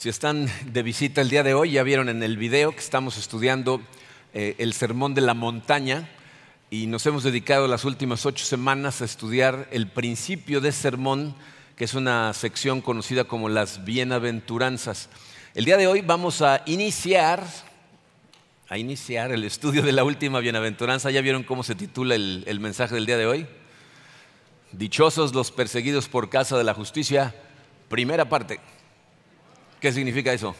Si están de visita el día de hoy, ya vieron en el video que estamos estudiando eh, el Sermón de la Montaña y nos hemos dedicado las últimas ocho semanas a estudiar el principio de sermón, que es una sección conocida como las bienaventuranzas. El día de hoy vamos a iniciar, a iniciar el estudio de la última bienaventuranza. ¿Ya vieron cómo se titula el, el mensaje del día de hoy? Dichosos los perseguidos por causa de la justicia, primera parte. ¿Qué significa eso?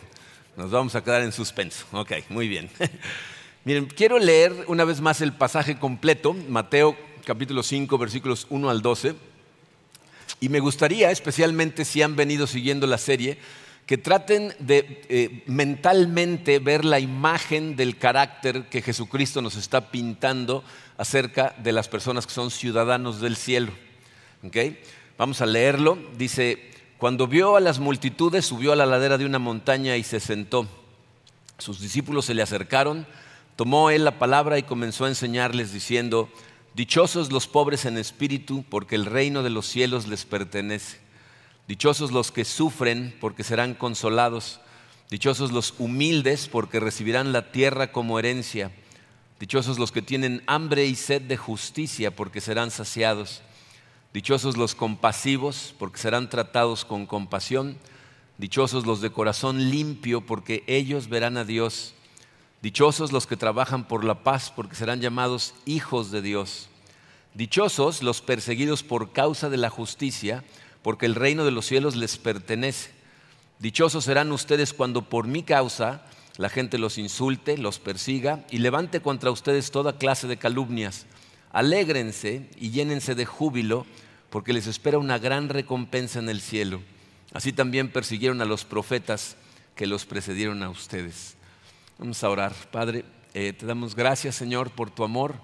Nos vamos a quedar en suspenso. Ok, muy bien. Miren, quiero leer una vez más el pasaje completo, Mateo capítulo 5, versículos 1 al 12. Y me gustaría, especialmente si han venido siguiendo la serie, que traten de eh, mentalmente ver la imagen del carácter que Jesucristo nos está pintando acerca de las personas que son ciudadanos del cielo. ¿Okay? Vamos a leerlo. Dice, cuando vio a las multitudes, subió a la ladera de una montaña y se sentó. Sus discípulos se le acercaron, tomó él la palabra y comenzó a enseñarles diciendo, Dichosos los pobres en espíritu, porque el reino de los cielos les pertenece. Dichosos los que sufren, porque serán consolados. Dichosos los humildes, porque recibirán la tierra como herencia. Dichosos los que tienen hambre y sed de justicia, porque serán saciados. Dichosos los compasivos, porque serán tratados con compasión. Dichosos los de corazón limpio, porque ellos verán a Dios. Dichosos los que trabajan por la paz, porque serán llamados hijos de Dios. Dichosos los perseguidos por causa de la justicia, porque el reino de los cielos les pertenece. Dichosos serán ustedes cuando por mi causa la gente los insulte, los persiga y levante contra ustedes toda clase de calumnias. Alégrense y llénense de júbilo, porque les espera una gran recompensa en el cielo. Así también persiguieron a los profetas que los precedieron a ustedes. Vamos a orar. Padre, eh, te damos gracias, Señor, por tu amor.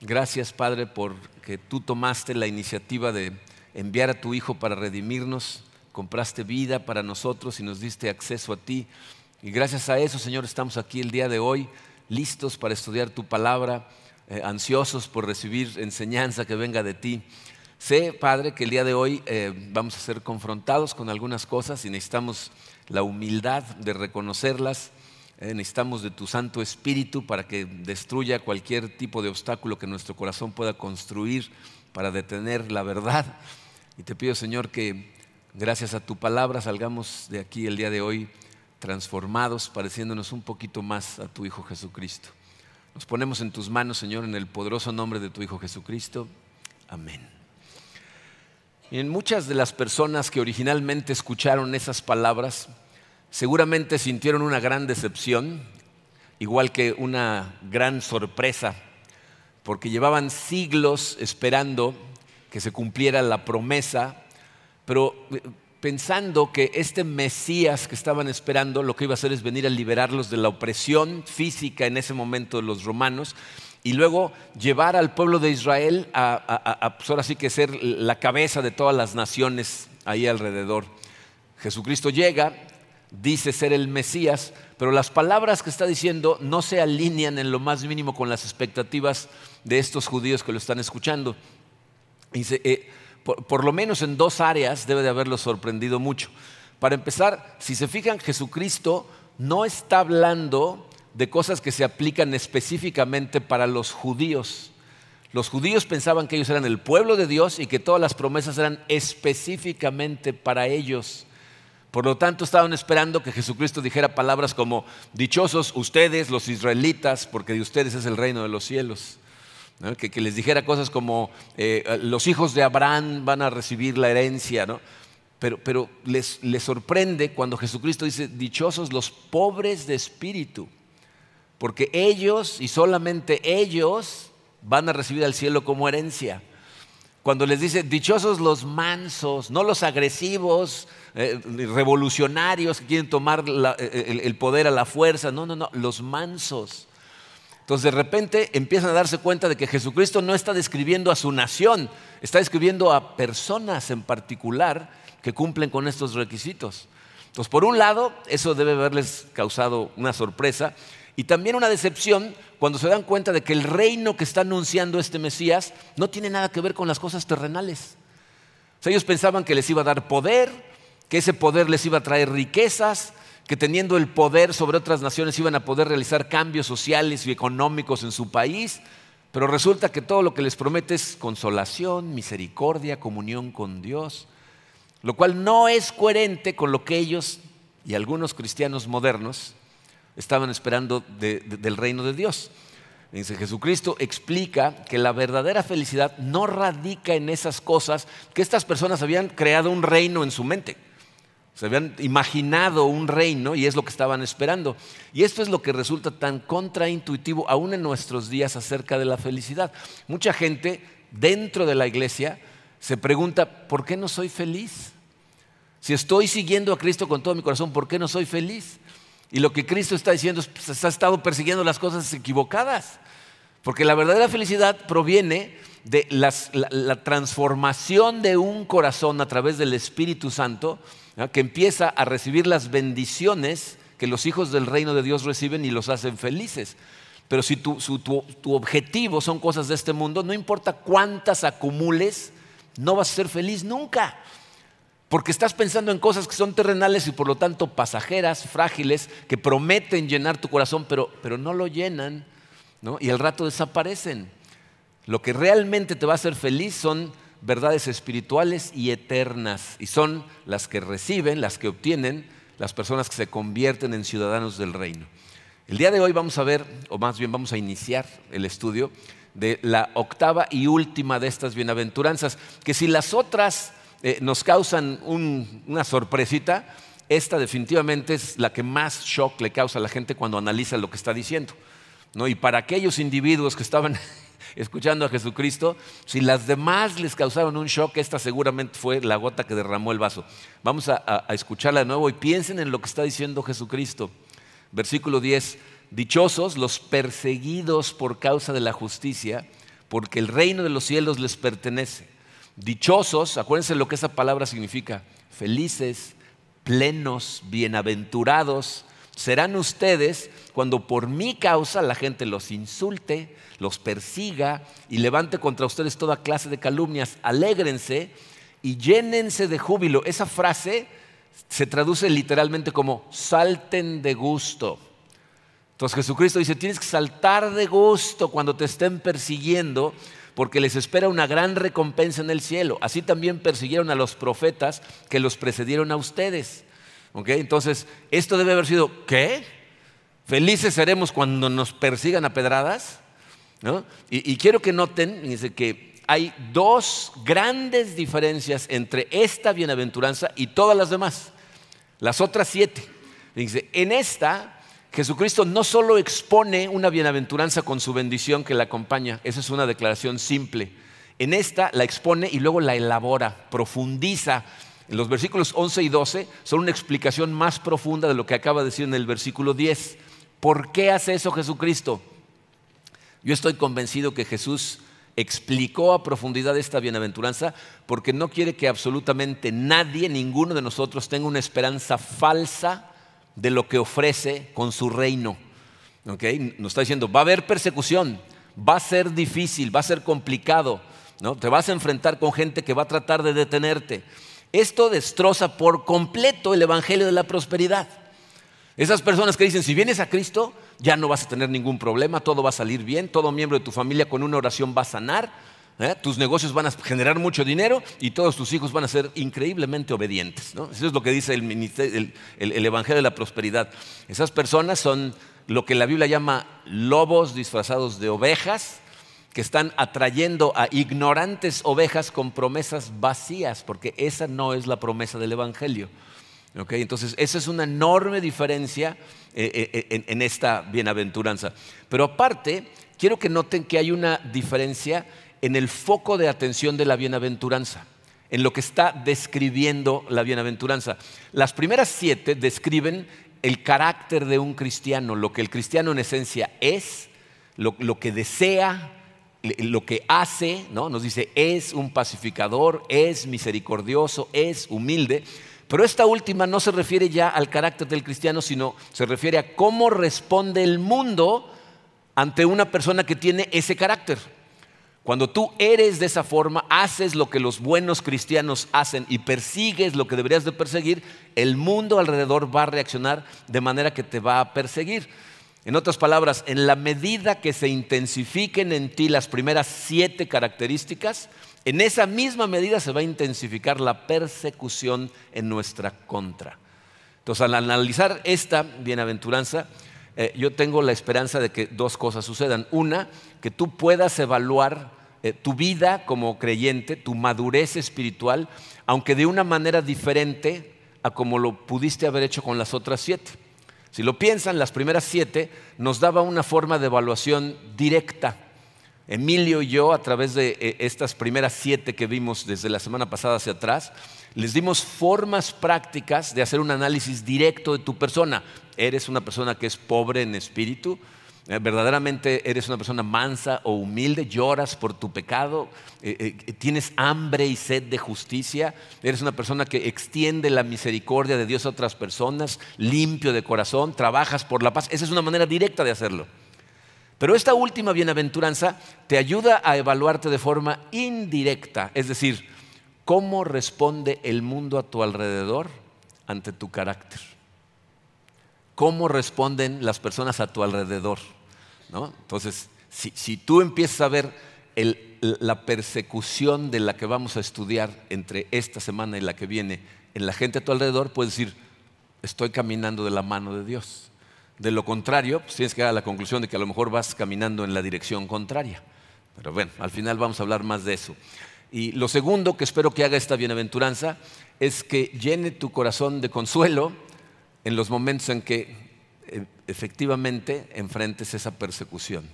Gracias, Padre, por que tú tomaste la iniciativa de enviar a tu Hijo para redimirnos. Compraste vida para nosotros y nos diste acceso a ti. Y gracias a eso, Señor, estamos aquí el día de hoy, listos para estudiar tu palabra eh, ansiosos por recibir enseñanza que venga de ti. Sé, Padre, que el día de hoy eh, vamos a ser confrontados con algunas cosas y necesitamos la humildad de reconocerlas. Eh, necesitamos de tu Santo Espíritu para que destruya cualquier tipo de obstáculo que nuestro corazón pueda construir para detener la verdad. Y te pido, Señor, que gracias a tu palabra salgamos de aquí el día de hoy transformados, pareciéndonos un poquito más a tu Hijo Jesucristo. Nos ponemos en tus manos, Señor, en el poderoso nombre de tu Hijo Jesucristo. Amén. En muchas de las personas que originalmente escucharon esas palabras, seguramente sintieron una gran decepción, igual que una gran sorpresa, porque llevaban siglos esperando que se cumpliera la promesa, pero pensando que este Mesías que estaban esperando lo que iba a hacer es venir a liberarlos de la opresión física en ese momento de los romanos y luego llevar al pueblo de Israel a, pues ahora sí que ser la cabeza de todas las naciones ahí alrededor. Jesucristo llega, dice ser el Mesías, pero las palabras que está diciendo no se alinean en lo más mínimo con las expectativas de estos judíos que lo están escuchando. Dice, eh, por, lo menos en dos áreas debe de haberlo sorprendido mucho. Para empezar, si se fijan, Jesucristo no está hablando de cosas que se aplican específicamente para los judíos. Los judíos pensaban que ellos eran el pueblo de Dios y que todas las promesas eran específicamente para ellos. Por lo tanto, estaban esperando que Jesucristo dijera palabras como, dichosos ustedes, los israelitas, porque de ustedes es el reino de los cielos que, les dijera cosas como eh, los hijos de Abraham van a recibir la herencia, ¿no? pero, pero les, les sorprende cuando Jesucristo dice, dichosos los pobres de espíritu, porque ellos y solamente ellos van a recibir al cielo como herencia. Cuando les dice, dichosos los mansos, no los agresivos, eh, revolucionarios que quieren tomar el, poder a la fuerza, no, no, no, los mansos. Entonces de repente empiezan a darse cuenta de que Jesucristo no está describiendo a su nación, está describiendo a personas en particular que cumplen con estos requisitos. Entonces, por un lado, eso debe haberles causado una sorpresa y también una decepción cuando se dan cuenta de que el reino que está anunciando este Mesías no tiene nada que ver con las cosas terrenales. ellos pensaban que les iba a dar poder, que ese poder les iba a traer riquezas, que teniendo el poder sobre otras naciones iban a poder realizar cambios sociales y económicos en su país, pero resulta que todo lo que les promete es consolación, misericordia, comunión con Dios, lo cual no es coherente con lo que ellos y algunos cristianos modernos estaban esperando del reino de Dios. Dice, Jesucristo explica que la verdadera felicidad no radica en esas cosas que estas personas habían creado un reino en su mente. Se habían imaginado un reino y es lo que estaban esperando. Y esto es lo que resulta tan contraintuitivo aún en nuestros días acerca de la felicidad. Mucha gente dentro de la iglesia se pregunta, ¿por qué no soy feliz? Si estoy siguiendo a Cristo con todo mi corazón, ¿por qué no soy feliz? Y lo que Cristo está diciendo es, pues, ha estado persiguiendo las cosas equivocadas. Porque la verdadera felicidad proviene de la, transformación de un corazón a través del Espíritu Santo, que empieza a recibir las bendiciones que los hijos del reino de Dios reciben y los hacen felices. Pero si tu, tu objetivo son cosas de este mundo, no importa cuántas acumules, no vas a ser feliz nunca. Porque estás pensando en cosas que son terrenales y por lo tanto pasajeras, frágiles, que prometen llenar tu corazón, pero, pero no lo llenan ¿no? y al rato desaparecen. Lo que realmente te va a hacer feliz son verdades espirituales y eternas, y son las que reciben, las que obtienen las personas que se convierten en ciudadanos del reino. El día de hoy vamos a ver, o más bien vamos a iniciar el estudio de la octava y última de estas bienaventuranzas, que si las otras eh, nos causan una sorpresita, esta definitivamente es la que más shock le causa a la gente cuando analiza lo que está diciendo. Y para aquellos individuos que estaban escuchando a Jesucristo, si las demás les causaron un shock, esta seguramente fue la gota que derramó el vaso. Vamos a, escucharla de nuevo y piensen en lo que está diciendo Jesucristo. Versículo 10, dichosos los perseguidos por causa de la justicia, porque el reino de los cielos les pertenece. Dichosos, acuérdense lo que esa palabra significa, felices, plenos, bienaventurados, serán ustedes cuando por mi causa la gente los insulte, los persiga y levante contra ustedes toda clase de calumnias. Alégrense y llénense de júbilo. Esa frase se traduce literalmente como salten de gusto. Entonces Jesucristo dice, tienes que saltar de gusto cuando te estén persiguiendo porque les espera una gran recompensa en el cielo. Así también persiguieron a los profetas que los precedieron a ustedes. Entonces, esto debe haber sido, ¿qué? Felices seremos cuando nos persigan a pedradas. Y, quiero que noten que hay dos grandes diferencias entre esta bienaventuranza y todas las demás. Las otras siete. Dice, en esta Jesucristo no solo expone una bienaventuranza con su bendición que la acompaña, esa es una declaración simple. En esta la expone y luego la elabora, profundiza. Los versículos 11 y 12 son una explicación más profunda de lo que acaba de decir en el versículo 10. ¿Por qué hace eso Jesucristo? Yo estoy convencido que Jesús explicó a profundidad esta bienaventuranza porque no quiere que absolutamente nadie, ninguno de nosotros tenga una esperanza falsa de lo que ofrece con su reino. ¿Okay? Nos está diciendo, va a haber persecución, va a ser difícil, va a ser complicado, ¿no? te vas a enfrentar con gente que va a tratar de detenerte. Esto destroza por completo el Evangelio de la prosperidad. Esas personas que dicen, si vienes a Cristo, ya no vas a tener ningún problema, todo va a salir bien, todo miembro de tu familia con una oración va a sanar, ¿eh? tus negocios van a generar mucho dinero y todos tus hijos van a ser increíblemente obedientes. Eso es lo que dice el, el Evangelio de la Prosperidad. Esas personas son lo que la Biblia llama lobos disfrazados de ovejas, que están atrayendo a ignorantes ovejas con promesas vacías, porque esa no es la promesa del Evangelio. Entonces, esa es una enorme diferencia eh, eh, en esta bienaventuranza. Pero aparte, quiero que noten que hay una diferencia en el foco de atención de la bienaventuranza, en lo que está describiendo la bienaventuranza. Las primeras siete describen el carácter de un cristiano, lo que el cristiano en esencia es, lo, que desea, lo que hace, ¿no? Nos dice, es un pacificador, es misericordioso, es humilde. Pero esta última no se refiere ya al carácter del cristiano, sino se refiere a cómo responde el mundo ante una persona que tiene ese carácter. Cuando tú eres de esa forma, haces lo que los buenos cristianos hacen y persigues lo que deberías de perseguir, el mundo alrededor va a reaccionar de manera que te va a perseguir. En otras palabras, en la medida que se intensifiquen en ti las primeras siete características, en esa misma medida se va a intensificar la persecución en nuestra contra. Entonces, al analizar esta bienaventuranza, eh, yo tengo la esperanza de que dos cosas sucedan. Una, que tú puedas evaluar eh, tu vida como creyente, tu madurez espiritual, aunque de una manera diferente a como lo pudiste haber hecho con las otras siete. Si lo piensan, las primeras siete nos daba una forma de evaluación directa. Emilio y yo, a través de eh, estas primeras siete que vimos desde la semana pasada hacia atrás, les dimos formas prácticas de hacer un análisis directo de tu persona. ¿Eres una persona que es pobre en espíritu? Eh, verdaderamente eres una persona mansa o humilde, lloras por tu pecado, eh, eh, tienes hambre y sed de justicia, eres una persona que extiende la misericordia de Dios a otras personas, limpio de corazón, trabajas por la paz. Esa es una manera directa de hacerlo. Pero esta última bienaventuranza te ayuda a evaluarte de forma indirecta, es decir, cómo responde el mundo a tu alrededor ante tu carácter. ¿Cómo responden las personas a tu alrededor? Entonces, si, tú empiezas a ver la persecución de la que vamos a estudiar entre esta semana y la que viene en la gente a tu alrededor, puedes decir, estoy caminando de la mano de Dios. De lo contrario, pues tienes que llegar a la conclusión de que a lo mejor vas caminando en la dirección contraria. Pero bueno, al final vamos a hablar más de eso. Y lo segundo que espero que haga esta bienaventuranza es que llene tu corazón de consuelo en los momentos en que efectivamente enfrentes esa persecución.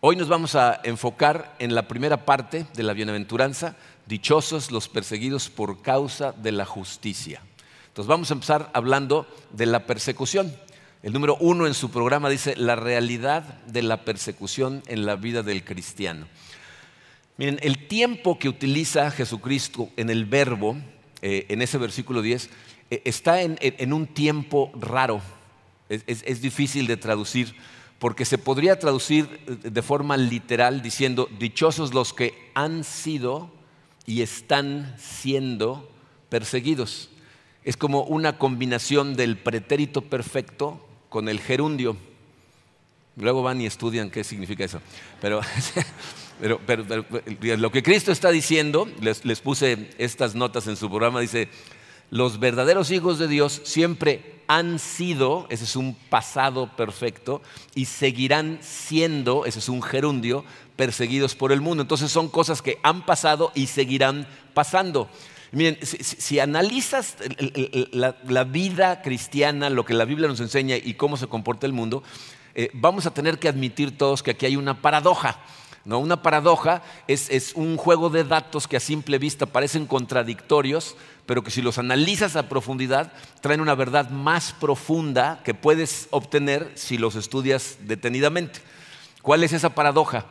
Hoy nos vamos a enfocar en la primera parte de la bienaventuranza, dichosos los perseguidos por causa de la justicia. Entonces vamos a empezar hablando de la persecución. El número uno en su programa dice la realidad de la persecución en la vida del cristiano. Miren, el tiempo que utiliza Jesucristo en el verbo, eh, en ese versículo 10, eh, está en, un tiempo raro, es, difícil de traducir, porque se podría traducir eh, de forma literal diciendo, dichosos los que han sido y están siendo perseguidos. Es como una combinación del pretérito perfecto con el gerundio. Luego van y estudian qué significa eso. Pero, lo que Cristo está diciendo, les, les puse estas notas en su programa, dice, los verdaderos hijos de Dios siempre han sido, ese es un pasado perfecto, y seguirán siendo, ese es un gerundio, perseguidos por el mundo. Entonces son cosas que han pasado y seguirán pasando. Miren, si, analizas la, vida cristiana, lo que la Biblia nos enseña y cómo se comporta el mundo, eh, vamos a tener que admitir todos que aquí hay una paradoja. ¿No? Una paradoja es, un juego de datos que a simple vista parecen contradictorios, pero que si los analizas a profundidad traen una verdad más profunda que puedes obtener si los estudias detenidamente. ¿Cuál es esa paradoja?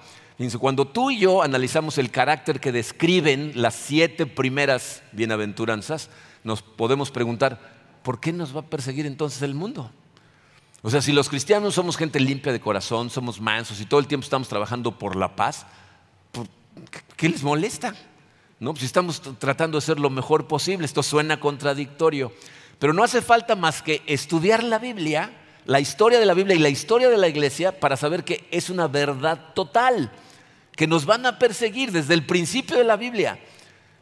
Cuando tú y yo analizamos el carácter que describen las siete primeras bienaventuranzas, nos podemos preguntar, ¿por qué nos va a perseguir entonces el mundo? O sea, si los cristianos somos gente limpia de corazón, somos mansos y todo el tiempo estamos trabajando por la paz, ¿qué les molesta? ¿no? Si estamos tratando de ser lo mejor posible, esto suena contradictorio, pero no hace falta más que estudiar la Biblia, la historia de la Biblia y la historia de la iglesia para saber que es una verdad total, que nos van a perseguir desde el principio de la Biblia.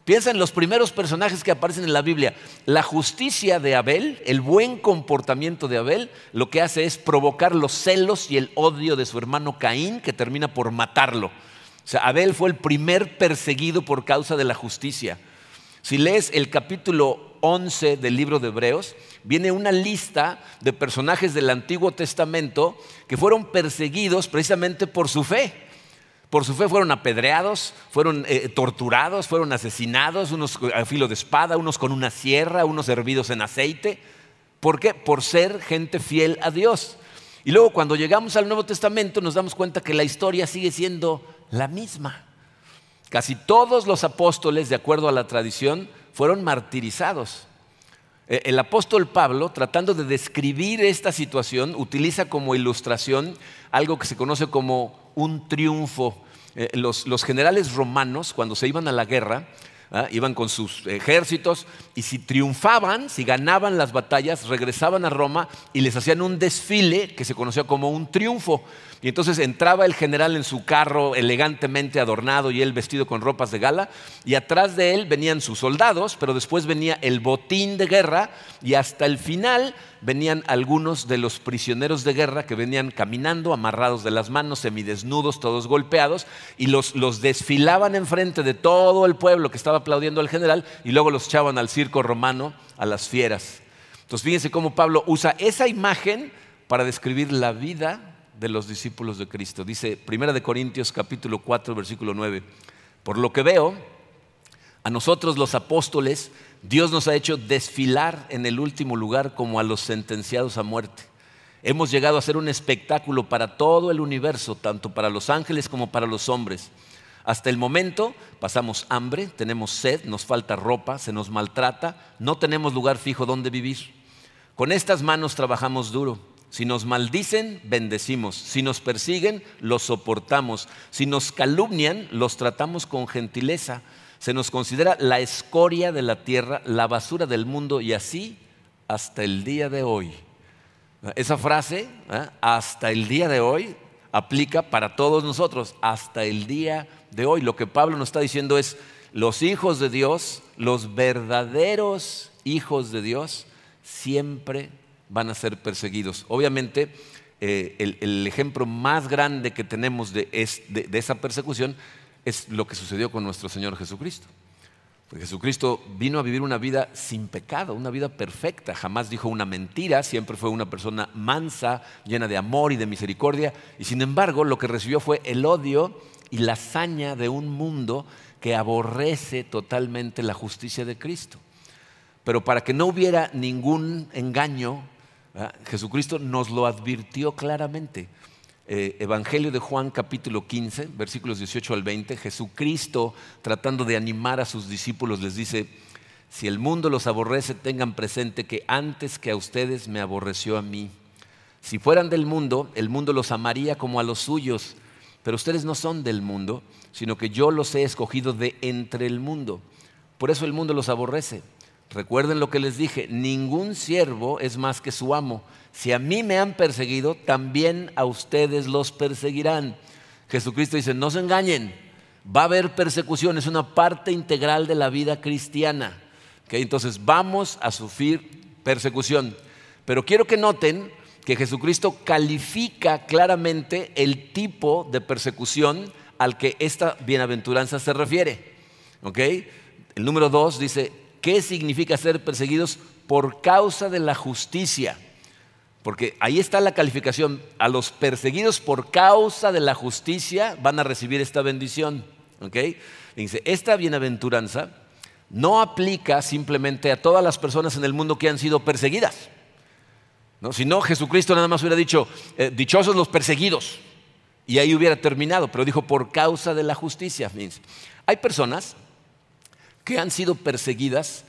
Piensa en los primeros personajes que aparecen en la Biblia. La justicia de Abel, el buen comportamiento de Abel, lo que hace es provocar los celos y el odio de su hermano Caín, que termina por matarlo. O sea, Abel fue el primer perseguido por causa de la justicia. Si lees el capítulo 11 del libro de Hebreos, viene una lista de personajes del Antiguo Testamento que fueron perseguidos precisamente por su fe. Por su fe fueron apedreados, fueron eh, torturados, fueron asesinados, unos a filo de espada, unos con una sierra, unos hervidos en aceite. ¿Por qué? Por ser gente fiel a Dios. Y luego cuando llegamos al Nuevo Testamento nos damos cuenta que la historia sigue siendo la misma. Casi todos los apóstoles, de acuerdo a la tradición, fueron martirizados. Eh, el apóstol Pablo, tratando de describir esta situación, utiliza como ilustración algo que se conoce como un triunfo. Eh, los, los generales romanos, cuando se iban a la guerra, ¿ah? iban con sus ejércitos y si triunfaban, si ganaban las batallas, regresaban a Roma y les hacían un desfile que se conocía como un triunfo. Y entonces entraba el general en su carro elegantemente adornado y él vestido con ropas de gala, y atrás de él venían sus soldados, pero después venía el botín de guerra y hasta el final venían algunos de los prisioneros de guerra que venían caminando, amarrados de las manos, semidesnudos, todos golpeados, y los, los desfilaban enfrente de todo el pueblo que estaba aplaudiendo al general y luego los echaban al circo romano, a las fieras. Entonces fíjense cómo Pablo usa esa imagen para describir la vida de los discípulos de Cristo. Dice 1 de Corintios capítulo 4 versículo 9. Por lo que veo, a nosotros los apóstoles, Dios nos ha hecho desfilar en el último lugar como a los sentenciados a muerte. Hemos llegado a ser un espectáculo para todo el universo, tanto para los ángeles como para los hombres. Hasta el momento pasamos hambre, tenemos sed, nos falta ropa, se nos maltrata, no tenemos lugar fijo donde vivir. Con estas manos trabajamos duro si nos maldicen, bendecimos. Si nos persiguen, los soportamos. Si nos calumnian, los tratamos con gentileza. Se nos considera la escoria de la tierra, la basura del mundo y así hasta el día de hoy. Esa frase, ¿eh? hasta el día de hoy, aplica para todos nosotros, hasta el día de hoy. Lo que Pablo nos está diciendo es, los hijos de Dios, los verdaderos hijos de Dios, siempre van a ser perseguidos. Obviamente, eh, el, ejemplo más grande que tenemos de, esa persecución es lo que sucedió con nuestro Señor Jesucristo. Jesucristo vino a vivir una vida sin pecado, una vida perfecta, jamás dijo una mentira, siempre fue una persona mansa, llena de amor y de misericordia, y sin embargo lo que recibió fue el odio y la hazaña de un mundo que aborrece totalmente la justicia de Cristo. Pero para que no hubiera ningún engaño, Jesucristo nos lo advirtió claramente. Eh, Evangelio de Juan capítulo 15, versículos 18 al 20, Jesucristo tratando de animar a sus discípulos les dice, si el mundo los aborrece, tengan presente que antes que a ustedes me aborreció a mí. Si fueran del mundo, el mundo los amaría como a los suyos, pero ustedes no son del mundo, sino que yo los he escogido de entre el mundo. Por eso el mundo los aborrece. Recuerden lo que les dije, ningún siervo es más que su amo. Si a mí me han perseguido, también a ustedes los perseguirán. Jesucristo dice, no se engañen, va a haber persecución, es una parte integral de la vida cristiana. Entonces vamos a sufrir persecución. Pero quiero que noten que Jesucristo califica claramente el tipo de persecución al que esta bienaventuranza se refiere. El número dos dice, ¿Qué significa ser perseguidos por causa de la justicia? Porque ahí está la calificación. A los perseguidos por causa de la justicia van a recibir esta bendición. Dice, esta bienaventuranza no aplica simplemente a todas las personas en el mundo que han sido perseguidas. ¿no? Si no, Jesucristo nada más hubiera dicho, eh, dichosos los perseguidos. Y ahí hubiera terminado, pero dijo por causa de la justicia. Hay personas que han sido perseguidas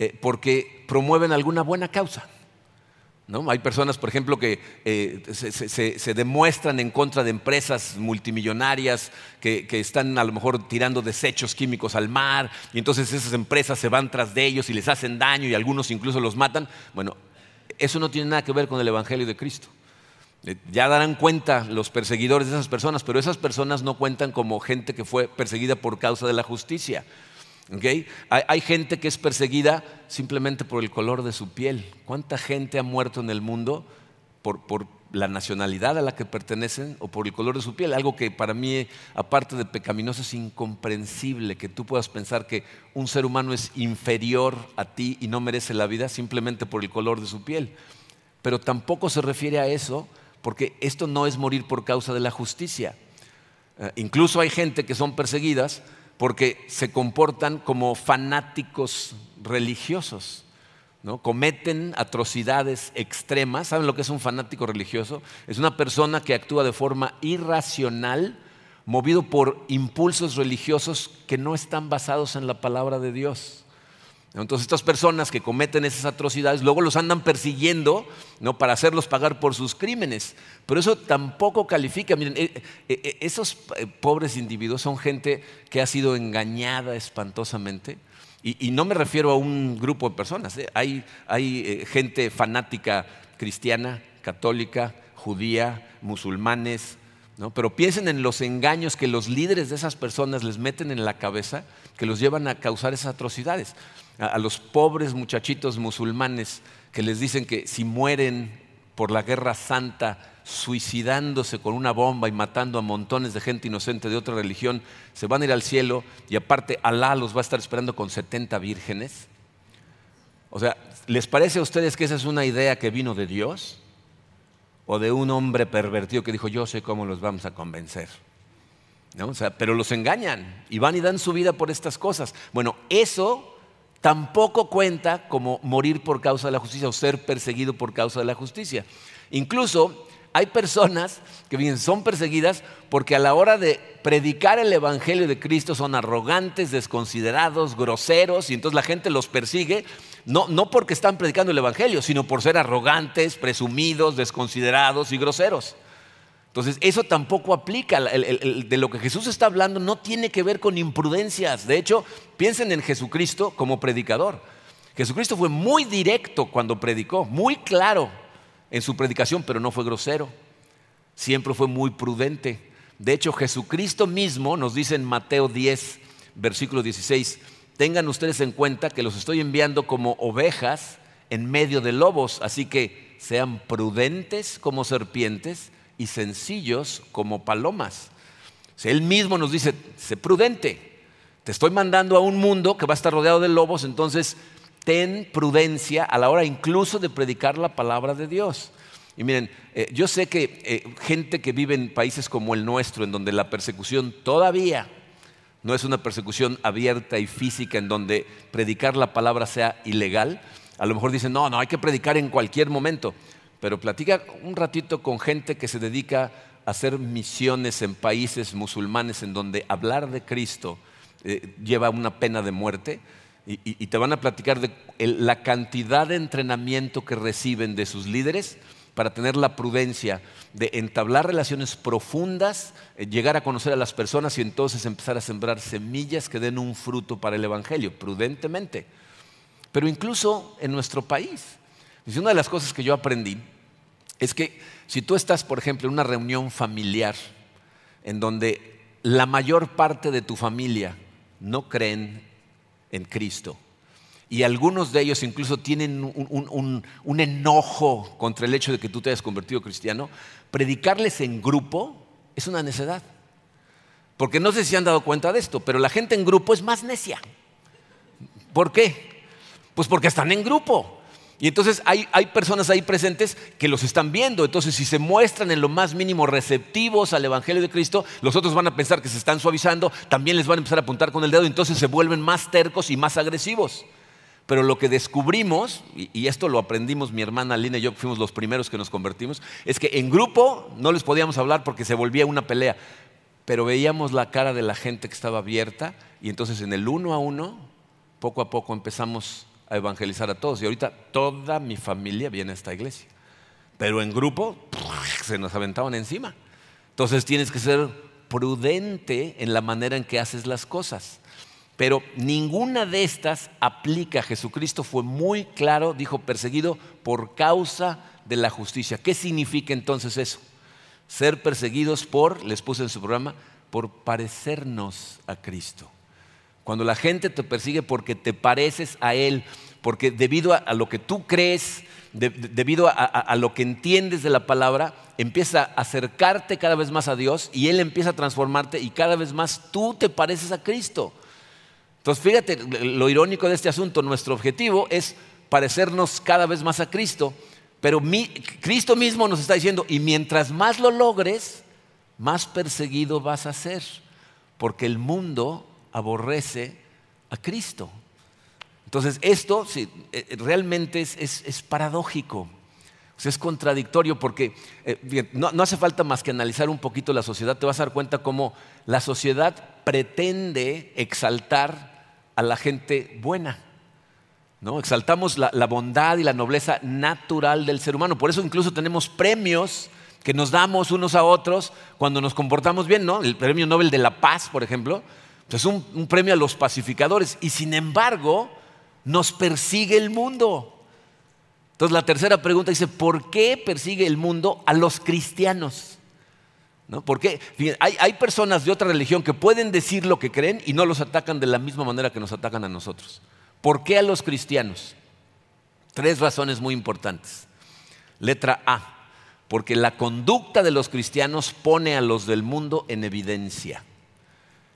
eh, porque promueven alguna buena causa. ¿No? Hay personas, por ejemplo, que eh, se, demuestran en contra de empresas multimillonarias que, están a lo mejor tirando desechos químicos al mar y entonces esas empresas se van tras de ellos y les hacen daño y algunos incluso los matan. Bueno, eso no tiene nada que ver con el Evangelio de Cristo. Eh, ya darán cuenta los perseguidores de esas personas, pero esas personas no cuentan como gente que fue perseguida por causa de la justicia. Hay, gente que es perseguida simplemente por el color de su piel. ¿Cuánta gente ha muerto en el mundo por, la nacionalidad a la que pertenecen o por el color de su piel? Algo que para mí, aparte de pecaminoso, es incomprensible que tú puedas pensar que un ser humano es inferior a ti y no merece la vida simplemente por el color de su piel. Pero tampoco se refiere a eso porque esto no es morir por causa de la justicia. Eh, incluso hay gente que son perseguidas porque se comportan como fanáticos religiosos. ¿no? Cometen atrocidades extremas. ¿Saben lo que es un fanático religioso? Es una persona que actúa de forma irracional, movido por impulsos religiosos que no están basados en la palabra de Dios. Entonces estas personas que cometen esas atrocidades luego los andan persiguiendo ¿no? para hacerlos pagar por sus crímenes. Pero eso tampoco califica. Miren, eh, eh, eh, esos pobres individuos son gente que ha sido engañada espantosamente. Y, no me refiero a un grupo de personas. Hay, hay gente fanática cristiana, católica, judía, musulmanes, ¿no? Pero piensen en los engaños que los líderes de esas personas les meten en la cabeza que los llevan a causar esas atrocidades. A, los pobres muchachitos musulmanes que les dicen que si mueren por la guerra santa, suicidándose con una bomba y matando a montones de gente inocente de otra religión, se van a ir al cielo y aparte Alá los va a estar esperando con 70 vírgenes. O sea, ¿les parece a ustedes que esa es una idea que vino de Dios? o de un hombre pervertido que dijo, yo sé cómo los vamos a convencer. pero los engañan y van y dan su vida por estas cosas. Bueno, eso tampoco cuenta como morir por causa de la justicia o ser perseguido por causa de la justicia. Incluso hay personas que bien, son perseguidas porque a la hora de predicar el Evangelio de Cristo son arrogantes, desconsiderados, groseros, y entonces la gente los persigue no, porque están predicando el Evangelio, sino por ser arrogantes, presumidos, desconsiderados y groseros. Entonces, eso tampoco aplica. de lo que Jesús está hablando no tiene que ver con imprudencias. De hecho, piensen en Jesucristo como predicador. Jesucristo fue muy directo cuando predicó, muy claro en su predicación, pero no fue grosero. Siempre fue muy prudente. De hecho, Jesucristo mismo nos dice en Mateo 10, versículo 16, tengan ustedes en cuenta que los estoy enviando como ovejas en medio de lobos, así que sean prudentes como serpientes y sencillos como palomas. él mismo nos dice, sé prudente, te estoy mandando a un mundo que va a estar rodeado de lobos, entonces ten prudencia a la hora incluso de predicar la palabra de Dios. Y miren, eh, yo sé que eh, gente que vive en países como el nuestro, en donde la persecución todavía no es una persecución abierta y física en donde predicar la palabra sea ilegal. A lo mejor dicen, no, no, hay que predicar en cualquier momento. Pero platica un ratito con gente que se dedica a hacer misiones en países musulmanes en donde hablar de Cristo eh, lleva una pena de muerte. Y, te van a platicar de la cantidad de entrenamiento que reciben de sus líderes para tener la prudencia de entablar relaciones profundas, eh, llegar a conocer a las personas y entonces empezar a sembrar semillas que den un fruto para el Evangelio, prudentemente. Pero incluso en nuestro país. Una de las cosas que yo aprendí es que si tú estás, por ejemplo, en una reunión familiar en donde la mayor parte de tu familia no creen en Cristo, y algunos de ellos incluso tienen un, enojo contra el hecho de que tú te hayas convertido cristiano, predicarles en grupo es una necedad. Porque no sé si han dado cuenta de esto, pero la gente en grupo es más necia. ¿Por qué? Pues porque están en grupo. Y entonces hay, hay, personas ahí presentes que los están viendo. Entonces, si se muestran en lo más mínimo receptivos al Evangelio de Cristo, los otros van a pensar que se están suavizando, también les van a empezar a apuntar con el dedo, entonces se vuelven más tercos y más agresivos. Pero lo que descubrimos, y, esto lo aprendimos mi hermana Lina y yo, fuimos los primeros que nos convertimos, es que en grupo no les podíamos hablar porque se volvía una pelea, pero veíamos la cara de la gente que estaba abierta y entonces en el uno a uno, poco a poco empezamos a evangelizar a todos. Y ahorita toda mi familia viene a esta iglesia. Pero en grupo se nos aventaban encima. Entonces tienes que ser prudente en la manera en que haces las cosas. Pero ninguna de estas aplica. Jesucristo fue muy claro, dijo, perseguido por causa de la justicia. ¿Qué significa entonces eso? Ser perseguidos por, les puse en su programa, por parecernos a Cristo. Cuando la gente te persigue porque te pareces a Él, porque debido a, lo que tú crees, debido a, lo que entiendes de la palabra, empieza a acercarte cada vez más a Dios y Él empieza a transformarte y cada vez más tú te pareces a Cristo. Entonces, fíjate lo irónico de este asunto, nuestro objetivo es parecernos cada vez más a Cristo, pero Cristo mismo nos está diciendo, y mientras más lo logres, más perseguido vas a ser, porque el mundo aborrece a Cristo. Entonces, esto eh, realmente es, paradójico, es contradictorio porque eh, no, hace falta más que analizar un poquito la sociedad, te vas a dar cuenta cómo la sociedad pretende exaltar a la gente buena. ¿no? Exaltamos la, bondad y la nobleza natural del ser humano. Por eso incluso tenemos premios que nos damos unos a otros cuando nos comportamos bien, ¿no? El premio Nobel de la Paz, por ejemplo, es un premio a los pacificadores. Y sin embargo, nos persigue el mundo. Entonces la tercera pregunta dice, ¿por qué persigue el mundo a los cristianos? ¿No? Porque hay, hay, personas de otra religión que pueden decir lo que creen y no los atacan de la misma manera que nos atacan a nosotros. ¿Por qué a los cristianos? Tres razones muy importantes. Letra A, porque la conducta de los cristianos pone a los del mundo en evidencia.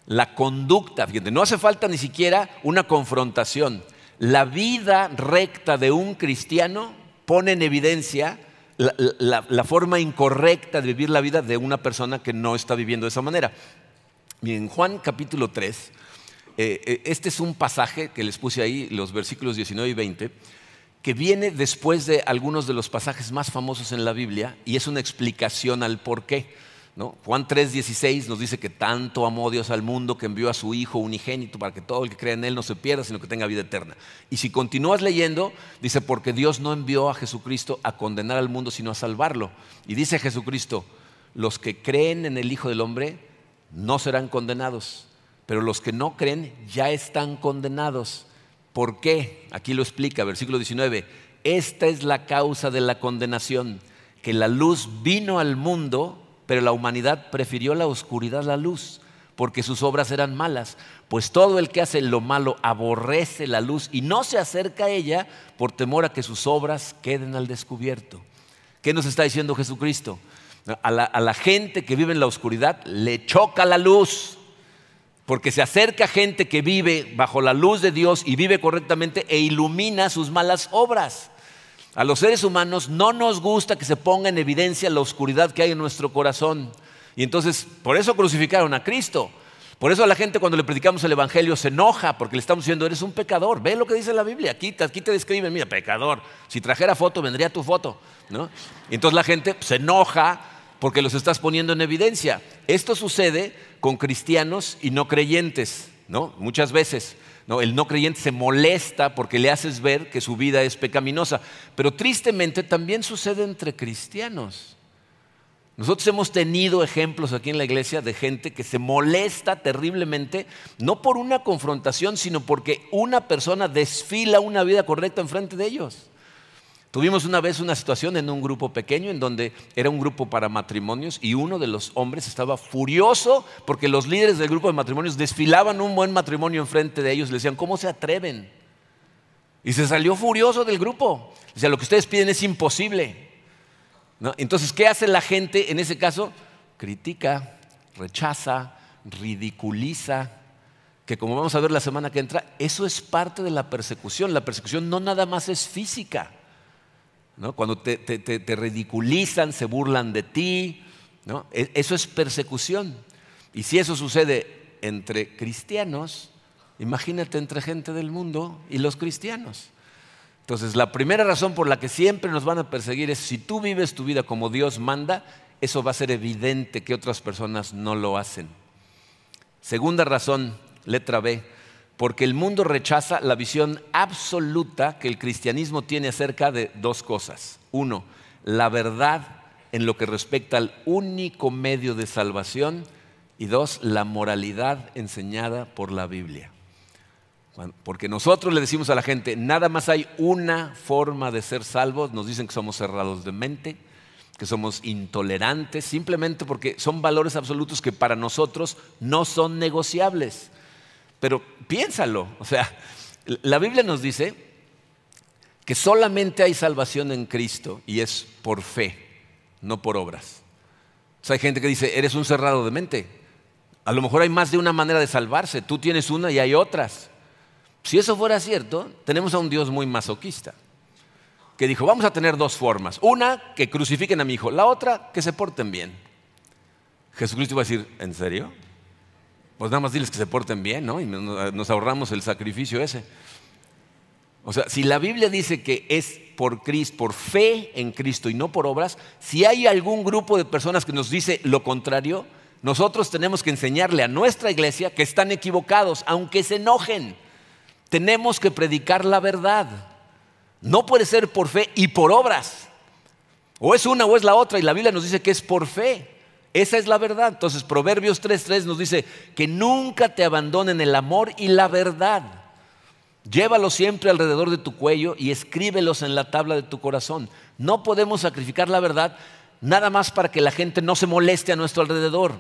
La conducta, fíjate, no hace falta ni siquiera una confrontación la vida recta de un cristiano pone en evidencia la, forma incorrecta de vivir la vida de una persona que no está viviendo de esa manera. en Juan capítulo 3, eh, eh, este es un pasaje que les puse ahí, los versículos 19 y 20, que viene después de algunos de los pasajes más famosos en la Biblia y es una explicación al por qué. Juan 3:16 nos dice que tanto amó Dios al mundo que envió a su Hijo unigénito para que todo el que crea en Él no se pierda, sino que tenga vida eterna. Y si continúas leyendo, dice, porque Dios no envió a Jesucristo a condenar al mundo, sino a salvarlo. Y dice Jesucristo, los que creen en el Hijo del Hombre no serán condenados, pero los que no creen ya están condenados. ¿Por qué? Aquí lo explica, versículo 19. Esta es la causa de la condenación, que la luz vino al mundo pero la humanidad prefirió la oscuridad a la luz, porque sus obras eran malas. Pues todo el que hace lo malo aborrece la luz y no se acerca a ella por temor a que sus obras queden al descubierto. ¿Qué nos está diciendo Jesucristo? A la, gente que vive en la oscuridad le choca la luz, porque se acerca gente que vive bajo la luz de Dios y vive correctamente e ilumina sus malas obras. A los seres humanos no nos gusta que se ponga en evidencia la oscuridad que hay en nuestro corazón. Y entonces, por eso crucificaron a Cristo. Por eso a la gente cuando le predicamos el Evangelio se enoja porque le estamos diciendo, eres un pecador. Ve lo que dice la Biblia. Aquí, aquí te describen, mira, pecador. Si trajera foto, vendría tu foto. ¿no? Entonces la gente se enoja porque los estás poniendo en evidencia. Esto sucede con cristianos y no creyentes, ¿no? Muchas veces. El no creyente se molesta porque le haces ver que su vida es pecaminosa. Pero tristemente también sucede entre cristianos. Nosotros hemos tenido ejemplos aquí en la iglesia de gente que se molesta terriblemente, no por una confrontación, sino porque una persona desfila una vida correcta enfrente de ellos. Tuvimos una vez una situación en un grupo pequeño en donde era un grupo para matrimonios y uno de los hombres estaba furioso porque los líderes del grupo de matrimonios desfilaban un buen matrimonio enfrente de ellos y le decían, ¿cómo se atreven? Y se salió furioso del grupo. O sea, lo que ustedes piden es imposible. Entonces, ¿qué hace la gente en ese caso? Critica, rechaza, ridiculiza, que como vamos a ver la semana que entra, eso es parte de la persecución. La persecución no nada más es física. Cuando te, ridiculizan, se burlan de ti, e, eso es persecución. Y si eso sucede entre cristianos, imagínate entre gente del mundo y los cristianos. Entonces, la primera razón por la que siempre nos van a perseguir es si tú vives tu vida como Dios manda, eso va a ser evidente que otras personas no lo hacen. Segunda razón, letra B, porque el mundo rechaza la visión absoluta que el cristianismo tiene acerca de dos cosas. Uno, la verdad en lo que respecta al único medio de salvación y dos, la moralidad enseñada por la Biblia. Porque nosotros le decimos a la gente, nada más hay una forma de ser salvos, nos dicen que somos cerrados de mente, que somos intolerantes, simplemente porque son valores absolutos que para nosotros no son negociables. Pero piénsalo, o sea, la Biblia nos dice que solamente hay salvación en Cristo y es por fe, no por obras. O sea, hay gente que dice, eres un cerrado de mente. A lo mejor hay más de una manera de salvarse, tú tienes una y hay otras. Si eso fuera cierto, tenemos a un Dios muy masoquista, que dijo, vamos a tener dos formas. Una, que crucifiquen a mi hijo, la otra, que se porten bien. Jesucristo iba a decir, ¿en serio? Pues nada más diles que se porten bien, ¿no? Y nos ahorramos el sacrificio ese. O sea, si la Biblia dice que es por Cristo, por fe en Cristo y no por obras, si hay algún grupo de personas que nos dice lo contrario, nosotros tenemos que enseñarle a nuestra iglesia que están equivocados, aunque se enojen. tenemos que predicar la verdad. No puede ser por fe y por obras. O es una o es la otra y la Biblia nos dice que es por fe. Esa es la verdad. Entonces Proverbios 3.3 nos dice que nunca te abandonen el amor y la verdad. Llévalos siempre alrededor de tu cuello y escríbelos en la tabla de tu corazón. No podemos sacrificar la verdad nada más para que la gente no se moleste a nuestro alrededor.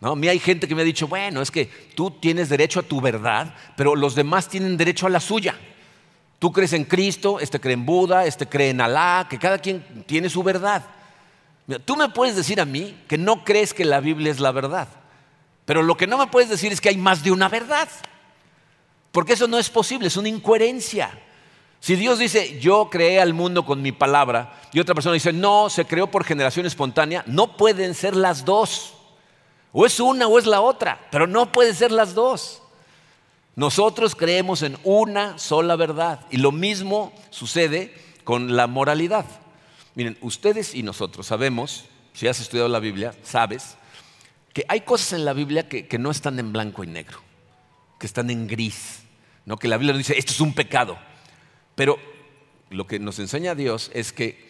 ¿No? A mí hay gente que me ha dicho, bueno, es que tú tienes derecho a tu verdad, pero los demás tienen derecho a la suya. Tú crees en Cristo, este cree en Buda, este cree en Alá, que cada quien tiene su verdad. Tú me puedes decir a mí que no crees que la Biblia es la verdad, pero lo que no me puedes decir es que hay más de una verdad, porque eso no es posible, es una incoherencia. Si Dios dice, yo creé al mundo con mi palabra, y otra persona dice, no, se creó por generación espontánea, no pueden ser las dos. O es una o es la otra, pero no pueden ser las dos. Nosotros creemos en una sola verdad y lo mismo sucede con la moralidad. Miren, ustedes y nosotros sabemos, si has estudiado la Biblia, sabes que hay cosas en la Biblia que, no están en blanco y negro, que están en gris, ¿no? que la Biblia nos dice, esto es un pecado. Pero lo que nos enseña Dios es que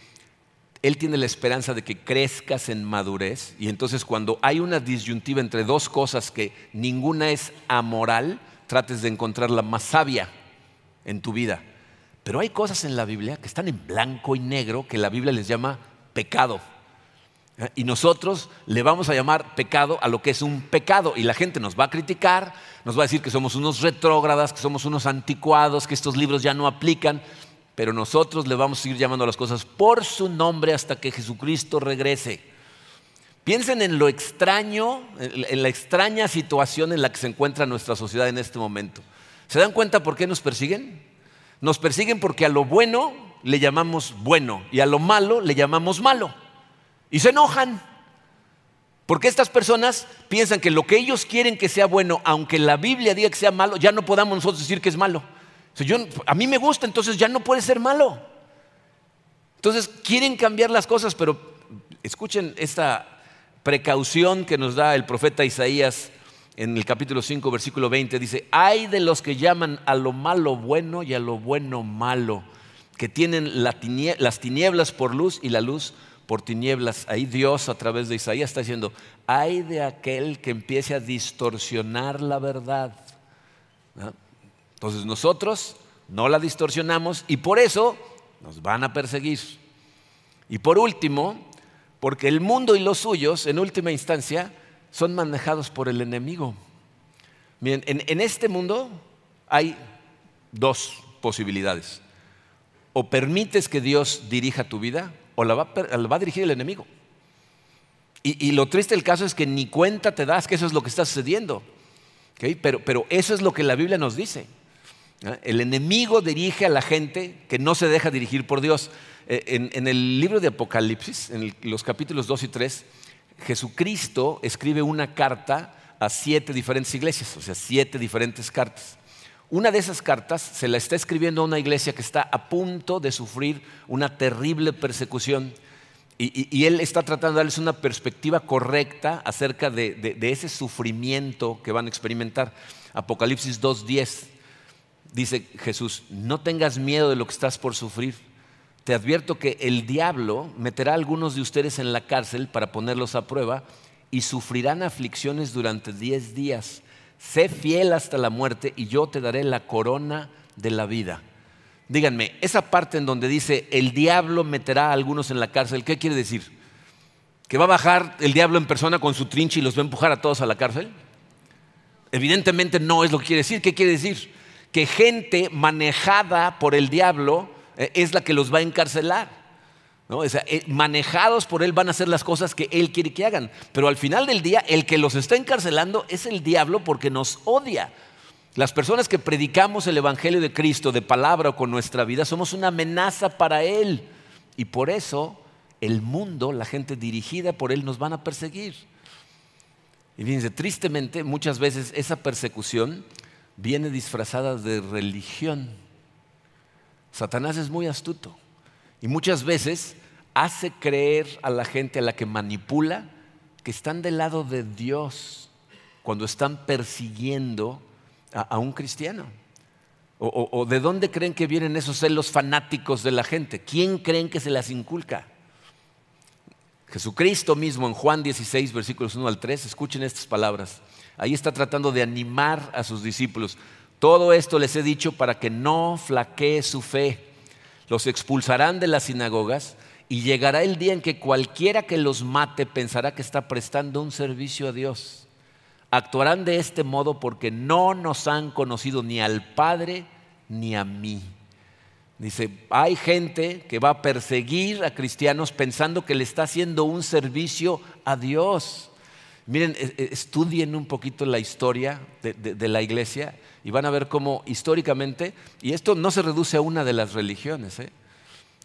Él tiene la esperanza de que crezcas en madurez y entonces cuando hay una disyuntiva entre dos cosas que ninguna es amoral, trates de encontrar la más sabia en tu vida. Pero hay cosas en la Biblia que están en blanco y negro que la Biblia les llama pecado. Y nosotros le vamos a llamar pecado a lo que es un pecado. Y la gente nos va a criticar, nos va a decir que somos unos retrógradas, que somos unos anticuados, que estos libros ya no aplican. Pero nosotros le vamos a seguir llamando a las cosas por su nombre hasta que Jesucristo regrese. Piensen en lo extraño, en la extraña situación en la que se encuentra nuestra sociedad en este momento. ¿Se dan cuenta por qué nos persiguen? Nos persiguen porque a lo bueno le llamamos bueno y a lo malo le llamamos malo. Y se enojan. Porque estas personas piensan que lo que ellos quieren que sea bueno, aunque la Biblia diga que sea malo, ya no podamos nosotros decir que es malo. a mí me gusta, entonces ya no puede ser malo. Entonces quieren cambiar las cosas, pero escuchen esta precaución que nos da el profeta Isaías en el capítulo 5, versículo 20. Dice, hay de los que llaman a lo malo bueno y a lo bueno malo, que tienen las tinieblas por luz y la luz por tinieblas. Ahí Dios a través de Isaías está diciendo, hay de aquel que empiece a distorsionar la verdad. Entonces nosotros no la distorsionamos y por eso nos van a perseguir. Y por último, porque el mundo y los suyos, en última instancia, son manejados por el enemigo. Miren, en este mundo hay dos posibilidades. O permites que Dios dirija tu vida o la va, a dirigir el enemigo. Y, lo triste del caso es que ni cuenta te das que eso es lo que está sucediendo. Pero, pero, eso es lo que la Biblia nos dice. El enemigo dirige a la gente que no se deja dirigir por Dios. En, en el libro de Apocalipsis, en los capítulos 2 y 3, Jesucristo escribe una carta a siete diferentes iglesias, o sea, siete diferentes cartas. Una de esas cartas se la está escribiendo a una iglesia que está a punto de sufrir una terrible persecución y, él está tratando de darles una perspectiva correcta acerca de, ese sufrimiento que van a experimentar. Apocalipsis 2.10 dice Jesús, no tengas miedo de lo que estás por sufrir. Te advierto que el diablo meterá a algunos de ustedes en la cárcel para ponerlos a prueba y sufrirán aflicciones durante diez días sé fiel hasta la muerte y yo te daré la corona de la vida. Díganme, esa parte en donde dice el diablo meterá a algunos en la cárcel, ¿qué quiere decir? ¿Que va a bajar el diablo en persona con su trinche y los va a empujar a todos a la cárcel? Evidentemente no es lo que quiere decir. ¿Qué quiere decir? Que gente manejada por el diablo es la que los va a encarcelar. Eh, manejados por Él van a hacer las cosas que Él quiere que hagan. Pero al final del día, el que los está encarcelando es el diablo porque nos odia. Las personas que predicamos el Evangelio de Cristo de palabra o con nuestra vida somos una amenaza para Él. Y por eso el mundo, la gente dirigida por Él, nos van a perseguir. Y fíjense, tristemente muchas veces esa persecución viene disfrazada de religión. Satanás es muy astuto. Y muchas veces hace creer a la gente a la que manipula que están del lado de Dios cuando están persiguiendo a, un cristiano. ¿O, de dónde creen que vienen esos celos fanáticos de la gente? ¿Quién creen que se las inculca? Jesucristo mismo en Juan 16, versículos 1 al 3, escuchen estas palabras. Ahí está tratando de animar a sus discípulos. Todo esto les he dicho para que no flaquee su fe. Los expulsarán de las sinagogas y llegará el día en que cualquiera que los mate pensará que está prestando un servicio a Dios. Actuarán de este modo porque no nos han conocido ni al Padre ni a mí. Dice, hay gente que va a perseguir a cristianos pensando que le está haciendo un servicio a Dios. Miren, e, e, estudien un poquito la historia de, la iglesia y van a ver cómo históricamente, y esto no se reduce a una de las religiones, ¿eh?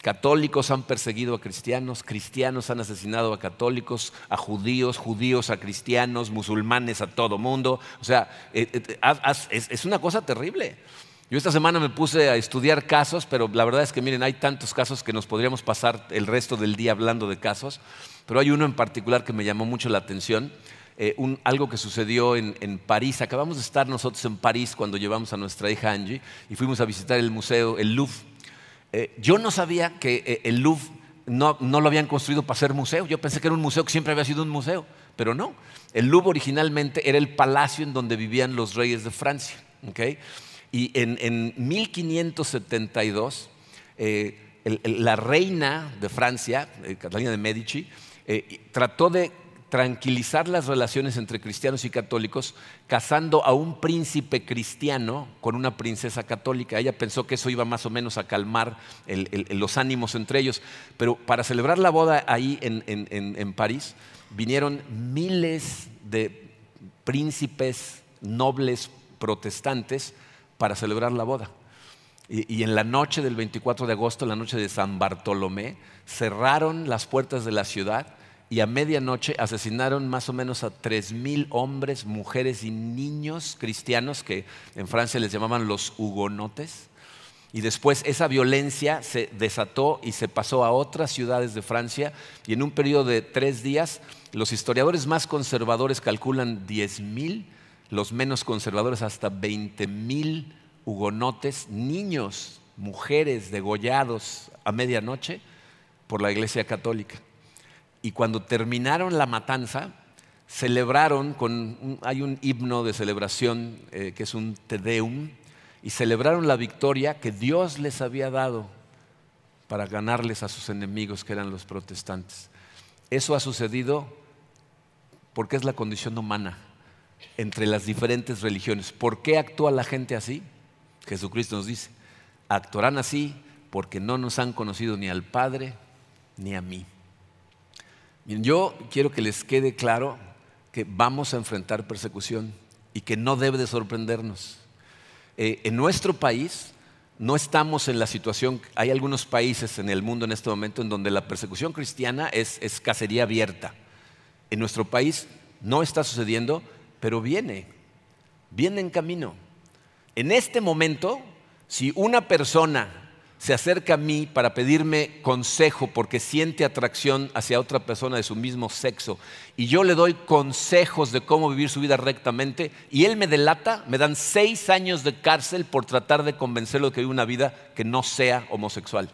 católicos han perseguido a cristianos, cristianos han asesinado a católicos, a judíos, judíos a cristianos, musulmanes a todo mundo. O sea, e, es una cosa terrible. Yo esta semana me puse a estudiar casos, pero la verdad es que miren, hay tantos casos que nos podríamos pasar el resto del día hablando de casos, pero hay uno en particular que me llamó mucho la atención, eh, algo que sucedió en, París. Acabamos de estar nosotros en París cuando llevamos a nuestra hija Angie y fuimos a visitar el museo, el Louvre. Eh, yo no sabía que eh, el Louvre no, no, lo habían construido para ser museo. Yo pensé que era un museo que siempre había sido un museo, pero no. El Louvre originalmente era el palacio en donde vivían los reyes de Francia. ¿okay? Y en, 1572, eh, la reina de Francia, eh, Catalina de Medici, eh, trató de tranquilizar las relaciones entre cristianos y católicos casando a un príncipe cristiano con una princesa católica. Ella pensó que eso iba más o menos a calmar los ánimos entre ellos. Pero para celebrar la boda ahí en París vinieron miles de príncipes nobles protestantes para celebrar la boda. Y, en la noche del 24 de agosto, la noche de San Bartolomé, cerraron las puertas de la ciudad y a medianoche asesinaron más o menos a tres mil hombres, mujeres y niños cristianos que en Francia les llamaban los hugonotes. Y después esa violencia se desató y se pasó a otras ciudades de Francia y en un periodo de tres días los historiadores más conservadores calculan diez mil los menos conservadores hasta 20 mil hugonotes, niños, mujeres degollados a medianoche por la Iglesia Católica. Y cuando terminaron la matanza, celebraron con, hay un himno de celebración eh, que es un Te Deum, y celebraron la victoria que Dios les había dado para ganarles a sus enemigos que eran los protestantes. Eso ha sucedido porque es la condición humana entre las diferentes religiones. ¿Por qué actúa la gente así? Jesucristo nos dice, actuarán así porque no nos han conocido ni al Padre ni a mí. yo quiero que les quede claro que vamos a enfrentar persecución y que no debe de sorprendernos. Eh, en nuestro país no estamos en la situación, hay algunos países en el mundo en este momento en donde la persecución cristiana es, es cacería abierta. En nuestro país no está sucediendo, pero viene, viene en camino. En este momento, si una persona se acerca a mí para pedirme consejo porque siente atracción hacia otra persona de su mismo sexo y yo le doy consejos de cómo vivir su vida rectamente y él me delata, me dan seis años de cárcel por tratar de convencerlo de que vive una vida que no sea homosexual.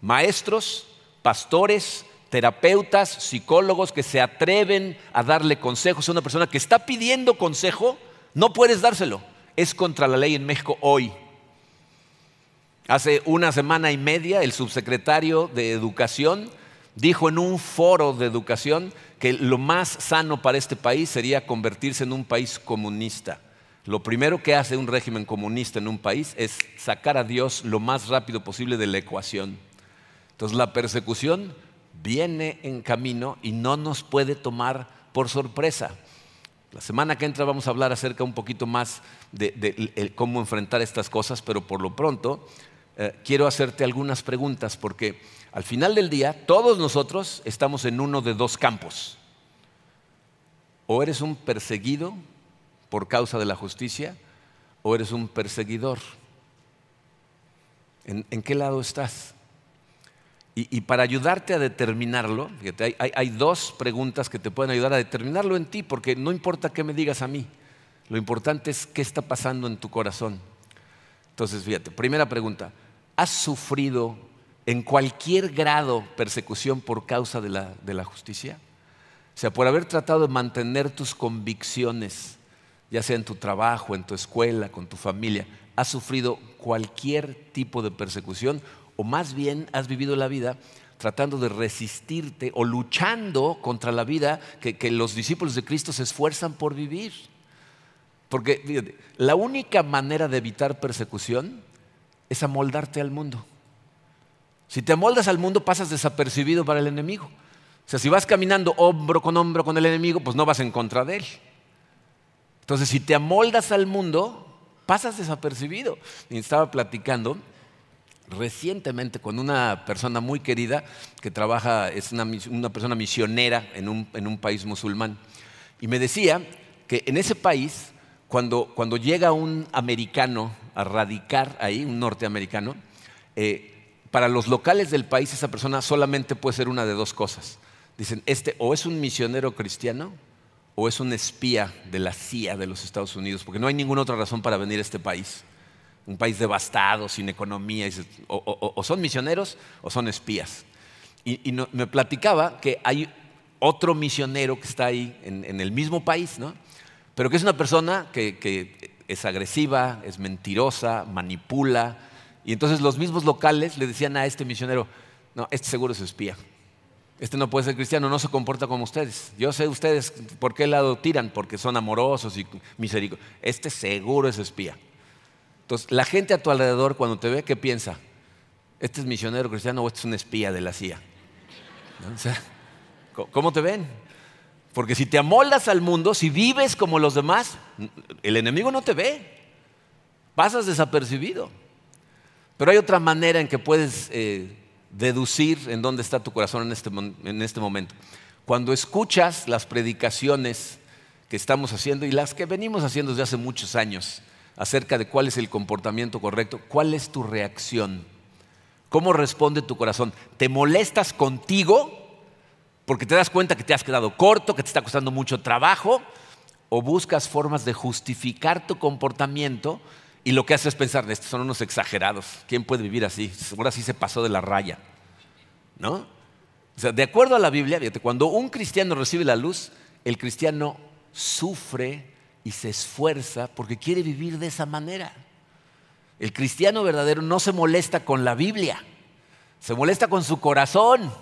Maestros, pastores, terapeutas, psicólogos que se atreven a darle consejos a una persona que está pidiendo consejo, no puedes dárselo. Es contra la ley en México hoy. Hace una semana y media el subsecretario de Educación dijo en un foro de educación que lo más sano para este país sería convertirse en un país comunista. Lo primero que hace un régimen comunista en un país es sacar a Dios lo más rápido posible de la ecuación. Entonces la persecución viene en camino y no nos puede tomar por sorpresa. La semana que entra vamos a hablar acerca un poquito más de, cómo enfrentar estas cosas, pero por lo pronto eh, quiero hacerte algunas preguntas porque al final del día todos nosotros estamos en uno de dos campos. O eres un perseguido por causa de la justicia o eres un perseguidor. en qué lado estás? Y, para ayudarte a determinarlo, hay, dos preguntas que te pueden ayudar a determinarlo en ti, porque no importa qué me digas a mí, lo importante es qué está pasando en tu corazón. Entonces, fíjate, primera pregunta, ¿has sufrido en cualquier grado persecución por causa de la, de la justicia? O sea, por haber tratado de mantener tus convicciones, ya sea en tu trabajo, en tu escuela, con tu familia, ¿has sufrido cualquier tipo de persecución o más bien has vivido la vida tratando de resistirte o luchando contra la vida que, que los discípulos de Cristo se esfuerzan por vivir? Porque fíjate, la única manera de evitar persecución es amoldarte al mundo. Si te amoldas al mundo, pasas desapercibido para el enemigo. O sea, si vas caminando hombro con hombro con el enemigo, pues no vas en contra de él. Entonces, si te amoldas al mundo, pasas desapercibido. Y estaba platicando recientemente con una persona muy querida que trabaja, es una, persona misionera en un, país musulmán. Y me decía que en ese país cuando, cuando llega un americano a radicar ahí, un norteamericano, eh, para los locales del país esa persona solamente puede ser una de dos cosas. Dicen, este o es un misionero cristiano o es un espía de la CIA de los Estados Unidos, porque no hay ninguna otra razón para venir a este país. Un país devastado, sin economía, o, son misioneros o son espías. Y, me platicaba que hay otro misionero que está ahí en, el mismo país, ¿no? pero que es una persona que, es agresiva, es mentirosa, manipula. Y entonces los mismos locales le decían a este misionero, no, este seguro es espía. Este no puede ser cristiano, no se comporta como ustedes. Yo sé ustedes por qué lado tiran, porque son amorosos y misericordiosos. Este seguro es espía. La gente a tu alrededor cuando te ve, ¿qué piensa? ¿Este es misionero cristiano o este es un espía de la CIA? ¿Cómo te ven? Porque si te amoldas al mundo, si vives como los demás, el enemigo no te ve. Pasas desapercibido. Pero hay otra manera en que puedes eh, deducir en dónde está tu corazón este, en este momento. Cuando escuchas las predicaciones que estamos haciendo y las que venimos haciendo desde hace muchos años acerca de cuál es el comportamiento correcto, ¿cuál es tu reacción? ¿Cómo responde tu corazón? ¿Te molestas contigo porque te das cuenta que te has quedado corto, que te está costando mucho trabajo, o buscas formas de justificar tu comportamiento y lo que haces es pensar, estos son unos exagerados, ¿quién puede vivir así? Ahora sí se pasó de la raya, ¿no? O sea, de acuerdo a la Biblia, cuando un cristiano recibe la luz, el cristiano sufre y se esfuerza porque quiere vivir de esa manera. El cristiano verdadero no se molesta con la Biblia, se molesta con su corazón.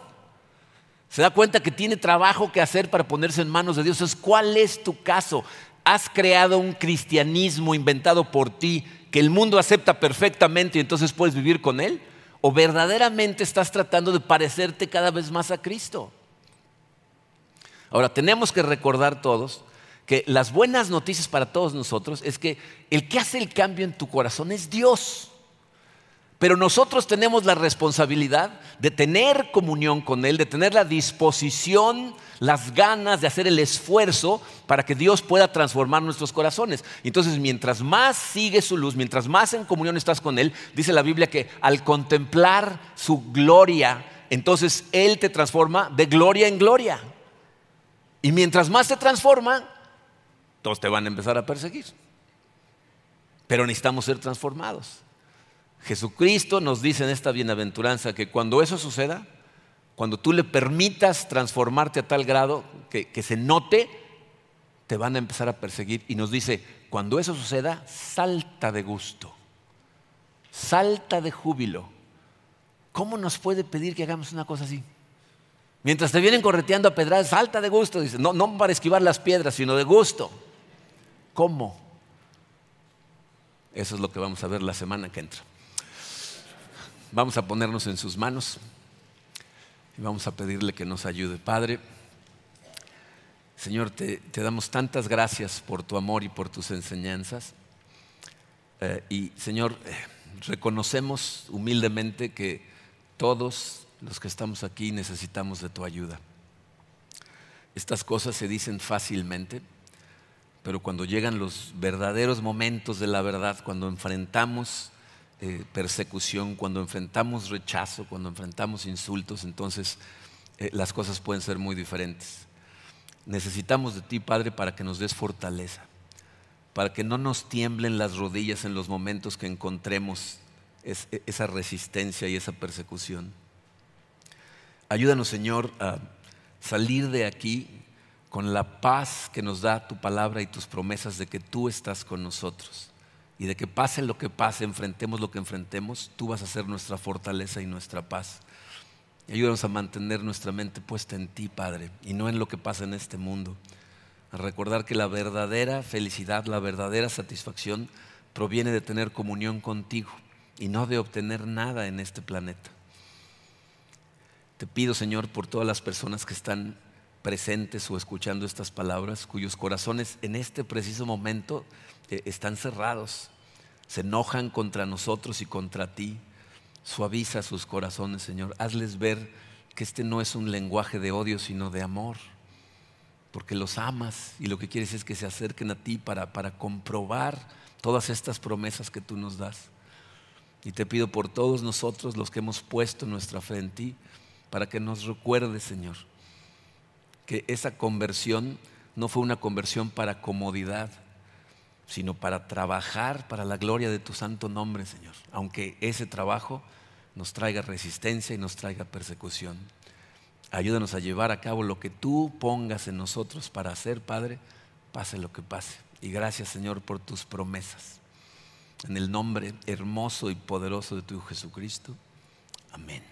Se da cuenta que tiene trabajo que hacer para ponerse en manos de Dios. Entonces, ¿cuál es tu caso? ¿Has creado un cristianismo inventado por ti que el mundo acepta perfectamente y entonces puedes vivir con él? ¿O verdaderamente estás tratando de parecerte cada vez más a Cristo? Ahora, tenemos que recordar todos que las buenas noticias para todos nosotros es que el que hace el cambio en tu corazón es Dios. Pero nosotros tenemos la responsabilidad de tener comunión con Él, de tener la disposición, las ganas de hacer el esfuerzo para que Dios pueda transformar nuestros corazones. Entonces, mientras más sigues su luz, mientras más en comunión estás con Él, dice la Biblia que al contemplar su gloria, entonces Él te transforma de gloria en gloria. Y mientras más te transforma, todos te van a empezar a perseguir. Pero necesitamos ser transformados. Jesucristo nos dice en esta bienaventuranza que cuando eso suceda, cuando tú le permitas transformarte a tal grado que, se note, te van a empezar a perseguir. Y nos dice, cuando eso suceda, salta de gusto, salta de júbilo. ¿Cómo nos puede pedir que hagamos una cosa así? Mientras te vienen correteando a pedradas, salta de gusto. Dice, no, no para esquivar las piedras, sino de gusto. ¿Cómo? Eso es lo que vamos a ver la semana que entra. Vamos a ponernos en sus manos y vamos a pedirle que nos ayude. Padre, Señor, te, damos tantas gracias por tu amor y por tus enseñanzas. Eh, y Señor, eh, reconocemos humildemente que todos los que estamos aquí necesitamos de tu ayuda. Estas cosas se dicen fácilmente, pero cuando llegan los verdaderos momentos de la verdad, cuando enfrentamos eh, persecución, cuando enfrentamos rechazo, cuando enfrentamos insultos, entonces eh, las cosas pueden ser muy diferentes. Necesitamos de ti, Padre, para que nos des fortaleza, para que no nos tiemblen las rodillas en los momentos que encontremos esa resistencia y esa persecución. Ayúdanos, Señor, a salir de aquí con la paz que nos da tu palabra y tus promesas de que tú estás con nosotros y de que pase lo que pase, enfrentemos lo que enfrentemos, tú vas a ser nuestra fortaleza y nuestra paz. ayúdanos a mantener nuestra mente puesta en ti, Padre, y no en lo que pasa en este mundo. A recordar que la verdadera felicidad, la verdadera satisfacción proviene de tener comunión contigo y no de obtener nada en este planeta. Te pido, Señor, por todas las personas que están presentes o escuchando estas palabras, cuyos corazones en este preciso momento eh, están cerrados, se enojan contra nosotros y contra ti. Suaviza sus corazones, Señor. Hazles ver que este no es un lenguaje de odio, sino de amor, porque los amas y lo que quieres es que se acerquen a ti para, para comprobar todas estas promesas que tú nos das. Y te pido por todos nosotros los que hemos puesto nuestra fe en ti, para que nos recuerde, Señor, que esa conversión no fue una conversión para comodidad, sino para trabajar para la gloria de tu santo nombre, Señor. Aunque ese trabajo nos traiga resistencia y nos traiga persecución. Ayúdanos a llevar a cabo lo que tú pongas en nosotros para hacer, Padre, pase lo que pase. Y gracias, Señor, por tus promesas. En el nombre hermoso y poderoso de tu Jesucristo. Amén.